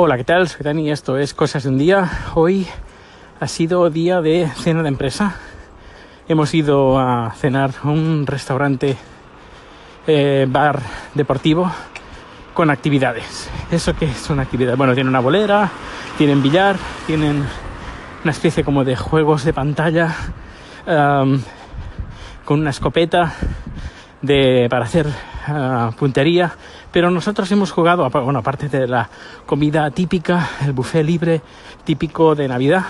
Hola, ¿qué tal? Soy Dani, esto es Cosas de un Día. Hoy ha sido día de cena de empresa. Hemos ido a cenar a un restaurante, eh, bar deportivo con actividades. ¿Eso qué es una actividad? Bueno, tienen una bolera, tienen billar, tienen una especie como de juegos de pantalla con una escopeta de, para hacer uh, puntería. Pero nosotros hemos jugado, bueno, aparte de la comida típica, el buffet libre típico de Navidad,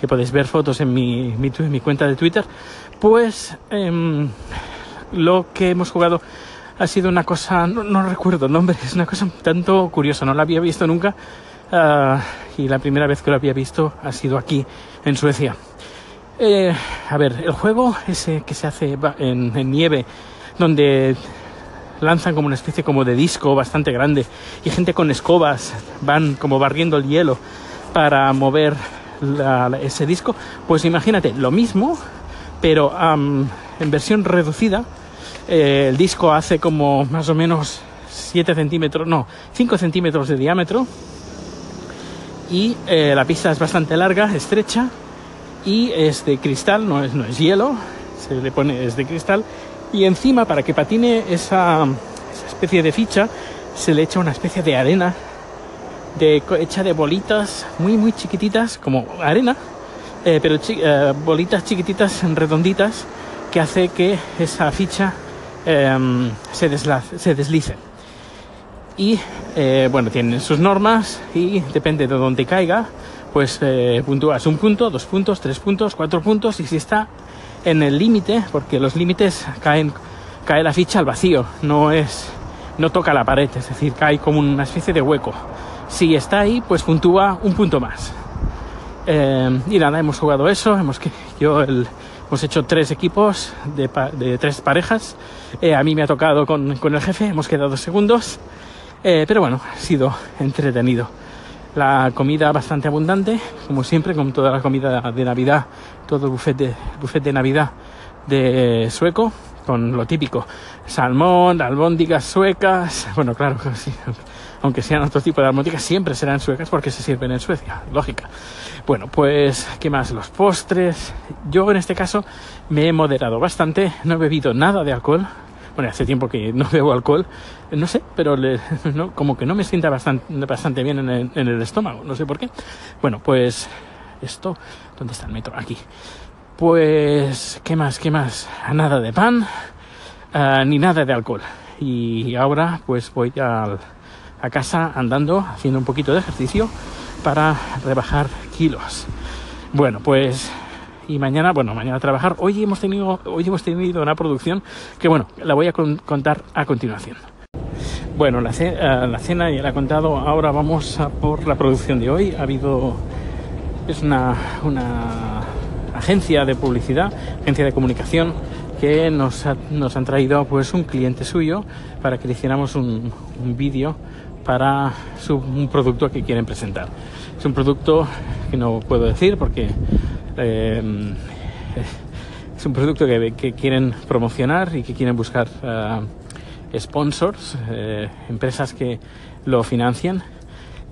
que podéis ver fotos en mi, mi, cuenta de Twitter, pues um, lo que hemos jugado ha sido una cosa, no, recuerdo el nombre, es una cosa un tanto curiosa, no la había visto nunca uh, y la primera vez que lo había visto ha sido aquí, en Suecia. Eh, a ver, el juego ese que se hace en, nieve, donde lanzan como una especie como de disco bastante grande y gente con escobas van como barriendo el hielo para mover ese disco, pues imagínate, lo mismo, pero um, en versión reducida, eh, el disco hace como más o menos 7 centímetros, no, 5 centímetros de diámetro. Y eh, la pista es bastante larga, estrecha. Y es de cristal, no es, no es hielo. Se le pone, es de cristal. Y encima, para que patine esa, especie de ficha, se le echa una especie de arena de, hecha de bolitas muy, muy chiquititas, como arena, eh, pero eh, bolitas chiquititas, redonditas, que hace que esa ficha se, deslace, se, deslice. Y eh, bueno, tienen sus normas y depende de dónde caiga, pues eh, puntúas un punto, dos puntos, tres puntos, cuatro puntos y si está en el límite, porque los límites caen, cae la ficha al vacío, no es, no toca la pared, es decir, cae como una especie de hueco. Si está ahí, pues puntúa un punto más. Eh, y nada, hemos jugado eso, hemos yo el, hemos hecho tres equipos de, de tres parejas. Eh, a mí me ha tocado con, con, el jefe, hemos quedado segundos. Eh, pero bueno, ha sido entretenido. La comida bastante abundante, como siempre, como toda la comida de Navidad, todo el buffet de, buffet de Navidad de sueco, con lo típico, salmón, albóndigas suecas, bueno, claro, aunque sean otro tipo de albóndigas, siempre serán suecas porque se sirven en Suecia, lógica. Bueno, pues, ¿qué más? Los postres. Yo en este caso me he moderado bastante, no he bebido nada de alcohol. Bueno, hace tiempo que no bebo alcohol, no sé, pero como que no me sienta bastante, bien en el, estómago, no sé por qué. Bueno, pues esto, ¿dónde está el metro? Aquí. Pues, ¿qué más? ¿Qué más? Nada de pan, uh, ni nada de alcohol. Y ahora, pues voy a casa andando, haciendo un poquito de ejercicio para rebajar kilos. Bueno, pues y mañana, bueno, mañana a trabajar. Hoy hemos tenido, hoy hemos tenido una producción que, bueno, la voy a con contar a continuación. Bueno, la, ce uh, la, cena ya la he contado. Ahora vamos a por la producción de hoy. Ha habido, es una, una agencia de publicidad, agencia de comunicación que nos, nos han traído pues un cliente suyo para que le hiciéramos un, un vídeo para su, un producto que quieren presentar. Es un producto que no puedo decir porque eh, es un producto que, que, quieren promocionar y que quieren buscar uh, sponsors, eh, empresas que lo financian.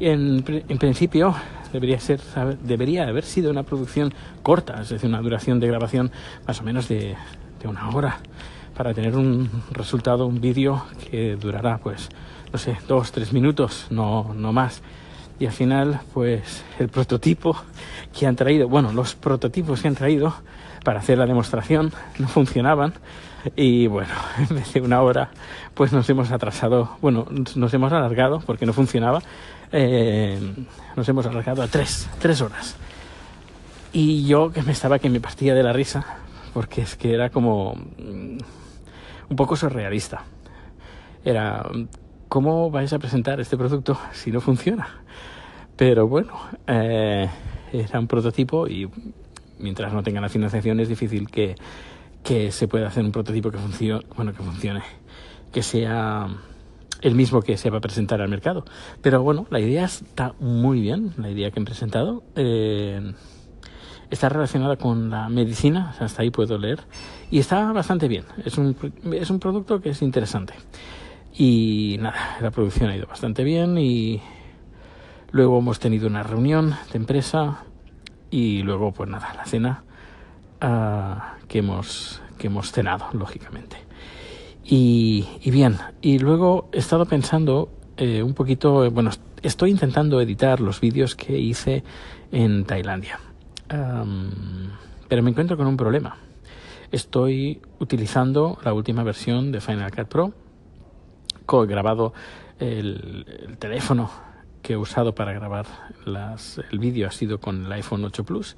Y en, en principio debería, ser, debería haber sido una producción corta, es decir, una duración de grabación más o menos de, de una hora para tener un resultado, un vídeo que durará pues no sé, dos, tres minutos, no, no más. Y al final, pues el prototipo que han traído, bueno, los prototipos que han traído para hacer la demostración no funcionaban. Y bueno, en vez de una hora, pues nos hemos atrasado, bueno, nos hemos alargado porque no funcionaba. Eh, nos hemos alargado a tres, tres horas. Y yo que me estaba que me partía de la risa, porque es que era como un poco surrealista. Era ¿cómo vais a presentar este producto si no funciona? Pero bueno, eh, era un prototipo y mientras no tenga la financiación es difícil que, que se pueda hacer un prototipo que funcione, bueno, que funcione, que sea el mismo que se va a presentar al mercado. Pero bueno, la idea está muy bien, la idea que han presentado. Eh, está relacionada con la medicina, hasta ahí puedo leer, y está bastante bien. Es un, es un producto que es interesante. Y nada, la producción ha ido bastante bien y Luego hemos tenido una reunión de empresa y luego, pues nada, la cena uh, que, hemos, que hemos cenado, lógicamente. Y, y bien, y luego he estado pensando eh, un poquito, bueno, estoy intentando editar los vídeos que hice en Tailandia. Pero me encuentro con un problema. Estoy utilizando la última versión de Final Cut Pro, he grabado el, el teléfono que he usado para grabar las, el vídeo ha sido con el iPhone 8 Plus,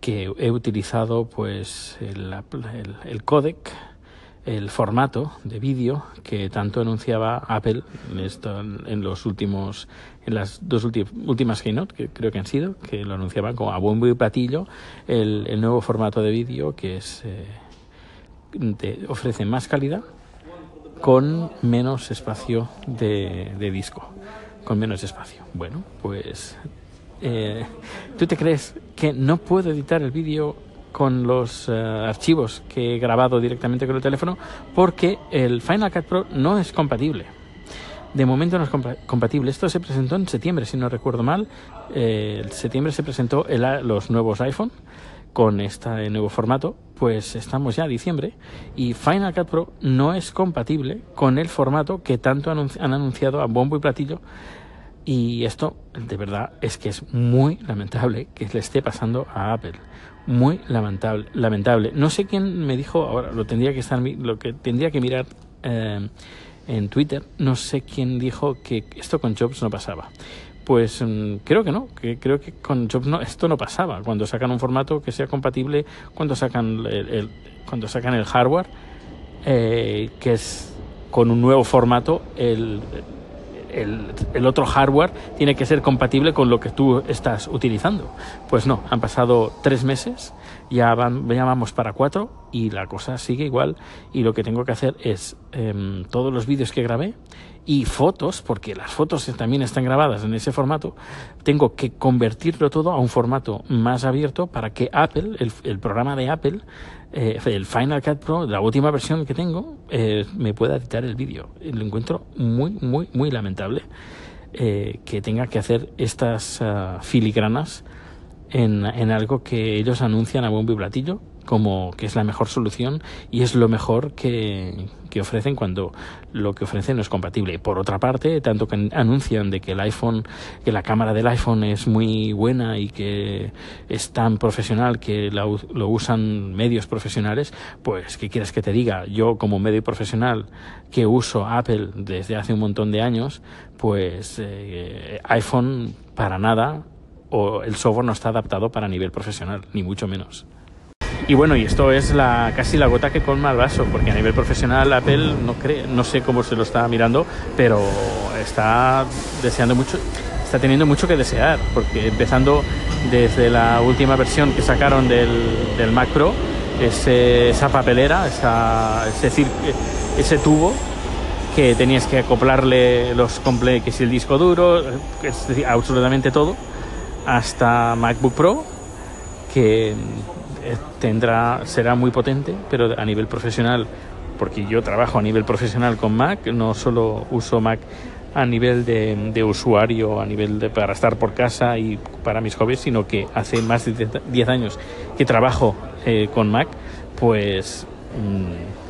que he utilizado pues el, el codec, el formato de vídeo que tanto anunciaba Apple en, esto, en los últimos en las dos últimas keynote que creo que han sido que lo anunciaban como a bombo y platillo el, el nuevo formato de vídeo que es eh, te ofrece más calidad con menos espacio de, de disco con menos espacio. Bueno, pues eh, ¿tú te crees que no puedo editar el vídeo con los uh, archivos que he grabado directamente con el teléfono? Porque el Final Cut Pro no es compatible. De momento no es compa compatible. Esto se presentó en septiembre, si no recuerdo mal. Eh, en septiembre se presentó los nuevos iPhone con este nuevo formato, pues estamos ya a diciembre y Final Cut Pro no es compatible con el formato que tanto han anunciado a bombo y platillo y esto de verdad es que es muy lamentable que le esté pasando a Apple. Muy lamentable, lamentable. No sé quién me dijo, ahora lo tendría que estar lo que tendría que mirar eh, en Twitter, no sé quién dijo que esto con Jobs no pasaba. Pues mm, creo que no, que creo que con Jobs no, esto no pasaba. Cuando sacan un formato que sea compatible, cuando sacan el, cuando sacan el hardware, eh, que es con un nuevo formato, el, el, el, otro hardware tiene que ser compatible con lo que tú estás utilizando. Pues no, han pasado tres meses, ya, van, ya vamos para cuatro y la cosa sigue igual y lo que tengo que hacer es eh, todos los vídeos que grabé y fotos, porque las fotos también están grabadas en ese formato, tengo que convertirlo todo a un formato más abierto para que Apple, el programa de Apple, eh, el Final Cut Pro, la última versión que tengo, eh, me pueda editar el vídeo. Lo encuentro muy, muy, muy lamentable eh, que tenga que hacer estas uh, filigranas en, algo que ellos anuncian a bombo y platillo como que es la mejor solución y es lo mejor que, que, ofrecen cuando lo que ofrecen no es compatible. Por otra parte, tanto que anuncian de que el iPhone, que la cámara del iPhone es muy buena y que es tan profesional que la, lo usan medios profesionales, pues ¿qué quieres que te diga? Yo como medio profesional que uso Apple desde hace un montón de años, pues eh, iPhone para nada o el software no está adaptado para nivel profesional, ni mucho menos. Y bueno, y esto es la, casi la gota que colma el vaso, porque a nivel profesional Apple no, cree, no sé cómo se lo está mirando, pero está deseando mucho, está teniendo mucho que desear, porque empezando desde la última versión que sacaron del, del Mac Pro, ese, esa papelera, esa, ese, ese tubo que tenías que acoplarle los que si el disco duro, es decir, absolutamente todo, hasta MacBook Pro, que eh, tendrá, será muy potente, pero a nivel profesional, porque yo trabajo a nivel profesional con Mac, no solo uso Mac a nivel de, usuario, a nivel de para estar por casa y para mis hobbies, sino que hace más de 10 años que trabajo eh, con Mac, pues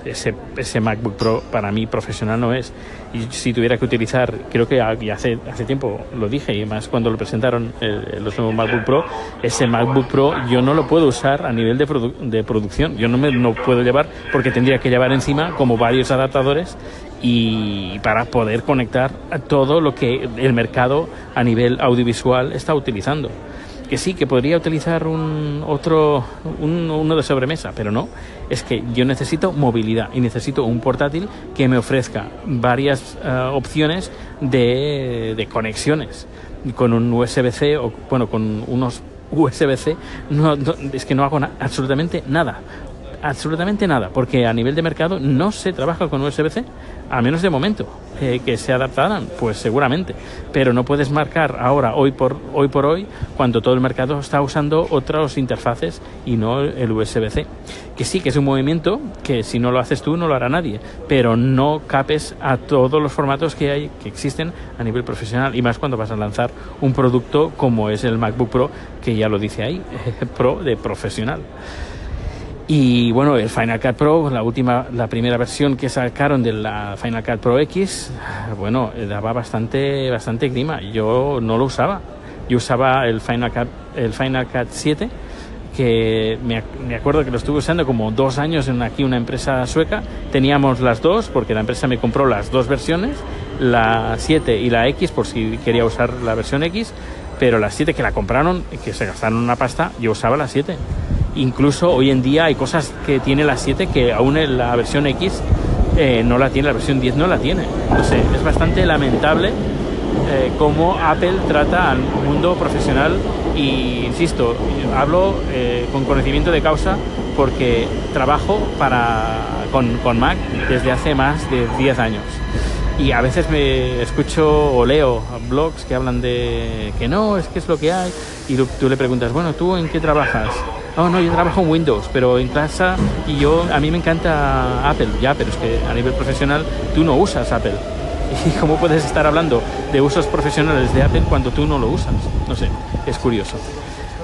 ese, ese MacBook Pro para mí profesional no es. Y si tuviera que utilizar, creo que hace, hace tiempo lo dije, y más cuando lo presentaron eh, los nuevos MacBook Pro, ese MacBook Pro yo no lo puedo usar a nivel de, produ de producción. Yo no me no puedo llevar porque tendría que llevar encima como varios adaptadores y para poder conectar a todo lo que el mercado a nivel audiovisual está utilizando que sí, que podría utilizar un otro, un, uno de sobremesa, pero no. Es que yo necesito movilidad y necesito un portátil que me ofrezca varias uh, opciones de, de, conexiones con un USB-C o, bueno, con unos USB-C. No, no, es que no hago absolutamente nada. Absolutamente nada, porque a nivel de mercado no se trabaja con USB-C, a menos de momento. Eh, que se adaptaran, pues seguramente, pero no puedes marcar ahora, hoy por, hoy por hoy, cuando todo el mercado está usando otras interfaces y no el USB-C. Que sí, que es un movimiento que si no lo haces tú no lo hará nadie, pero no capes a todos los formatos que hay, que existen a nivel profesional y más cuando vas a lanzar un producto como es el MacBook Pro, que ya lo dice ahí, Pro de profesional. Y bueno, el Final Cut Pro, la última, la primera versión que sacaron de la Final Cut Pro X, bueno, daba bastante, bastante clima. Yo no lo usaba. Yo usaba el Final Cut, el Final Cut 7, que me, me acuerdo que lo estuve usando como dos años en aquí una empresa sueca. Teníamos las dos, porque la empresa me compró las dos versiones, la 7 y la X, por si quería usar la versión X. Pero la 7 que la compraron, que se gastaron una pasta, yo usaba la 7 Incluso hoy en día hay cosas que tiene la 7 que aún la versión X eh, no la tiene, la versión 10 no la tiene. Sé, es bastante lamentable eh, cómo Apple trata al mundo profesional y, insisto, hablo eh, con conocimiento de causa porque trabajo para, con, con Mac desde hace más de 10 años. Y a veces me escucho o leo blogs que hablan de que no, es que es lo que hay. Y tú le preguntas, bueno, ¿tú en qué trabajas? Oh, no, yo trabajo en Windows, pero en casa y yo, a mí me encanta Apple, ya, pero es que a nivel profesional tú no usas Apple. ¿Y cómo puedes estar hablando de usos profesionales de Apple cuando tú no lo usas? No sé, es curioso.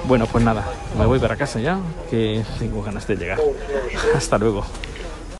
Bueno, pues nada, me voy para casa ya, que tengo ganas de llegar. Hasta luego.